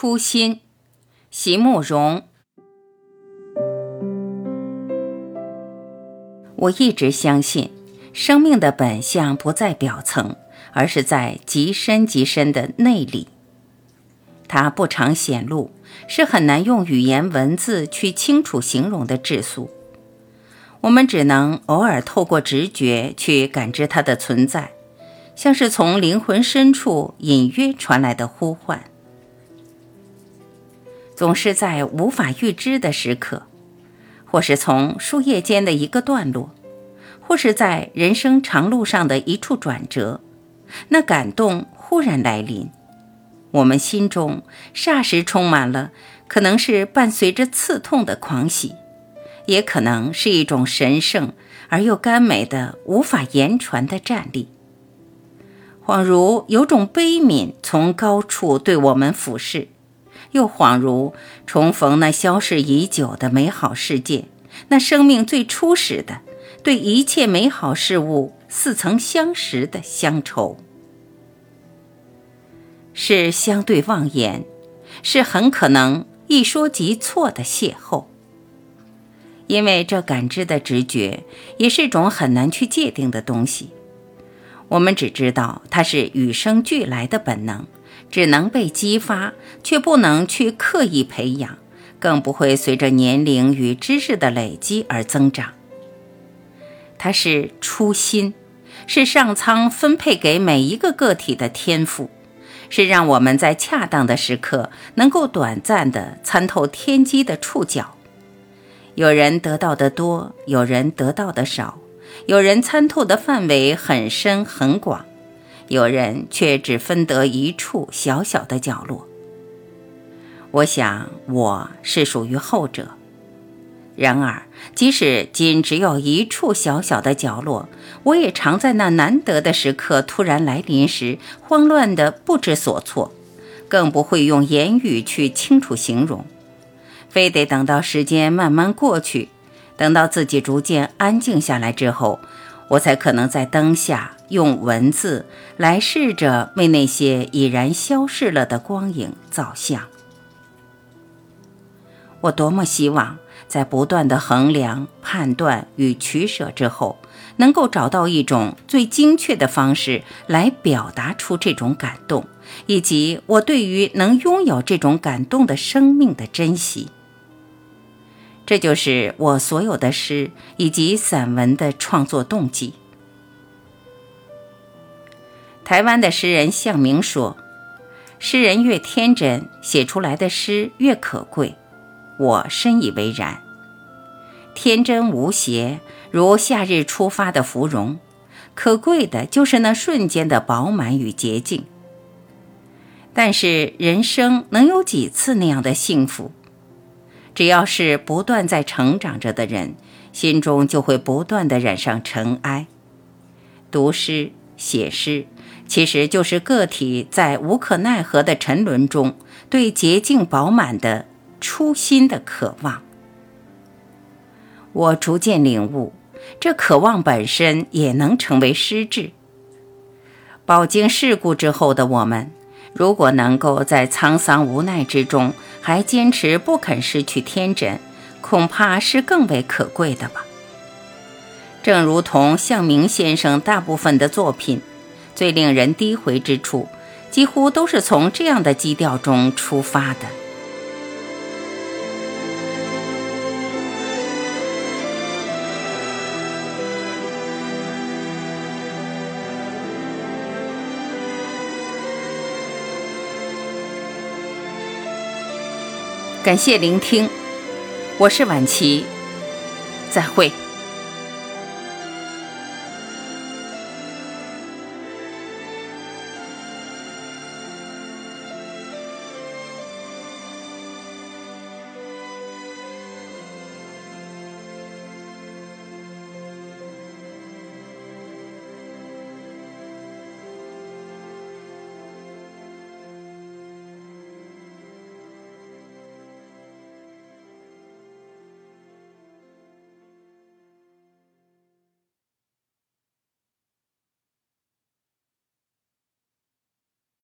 初心，席慕容。我一直相信，生命的本相不在表层，而是在极深极深的内里。它不常显露，是很难用语言文字去清楚形容的质素。我们只能偶尔透过直觉去感知它的存在，像是从灵魂深处隐约传来的呼唤。总是在无法预知的时刻，或是从树叶间的一个段落，或是在人生长路上的一处转折，那感动忽然来临，我们心中霎时充满了，可能是伴随着刺痛的狂喜，也可能是一种神圣而又甘美的、无法言传的站立，恍如有种悲悯从高处对我们俯视。又恍如重逢那消逝已久的美好世界，那生命最初始的对一切美好事物似曾相识的乡愁，是相对妄言，是很可能一说即错的邂逅。因为这感知的直觉也是种很难去界定的东西，我们只知道它是与生俱来的本能。只能被激发，却不能去刻意培养，更不会随着年龄与知识的累积而增长。它是初心，是上苍分配给每一个个体的天赋，是让我们在恰当的时刻能够短暂地参透天机的触角。有人得到的多，有人得到的少，有人参透的范围很深很广。有人却只分得一处小小的角落。我想我是属于后者。然而，即使仅只有一处小小的角落，我也常在那难得的时刻突然来临时，慌乱的不知所措，更不会用言语去清楚形容，非得等到时间慢慢过去，等到自己逐渐安静下来之后，我才可能在灯下。用文字来试着为那些已然消逝了的光影造像。我多么希望在不断的衡量、判断与取舍之后，能够找到一种最精确的方式来表达出这种感动，以及我对于能拥有这种感动的生命的珍惜。这就是我所有的诗以及散文的创作动机。台湾的诗人向明说：“诗人越天真，写出来的诗越可贵。”我深以为然。天真无邪，如夏日初发的芙蓉，可贵的就是那瞬间的饱满与洁净。但是人生能有几次那样的幸福？只要是不断在成长着的人，心中就会不断的染上尘埃。读诗。写诗其实就是个体在无可奈何的沉沦中对洁净饱满的初心的渴望。我逐渐领悟，这渴望本身也能成为诗志。饱经世故之后的我们，如果能够在沧桑无奈之中还坚持不肯失去天真，恐怕是更为可贵的吧。正如同向明先生大部分的作品，最令人低回之处，几乎都是从这样的基调中出发的。感谢聆听，我是晚琪，再会。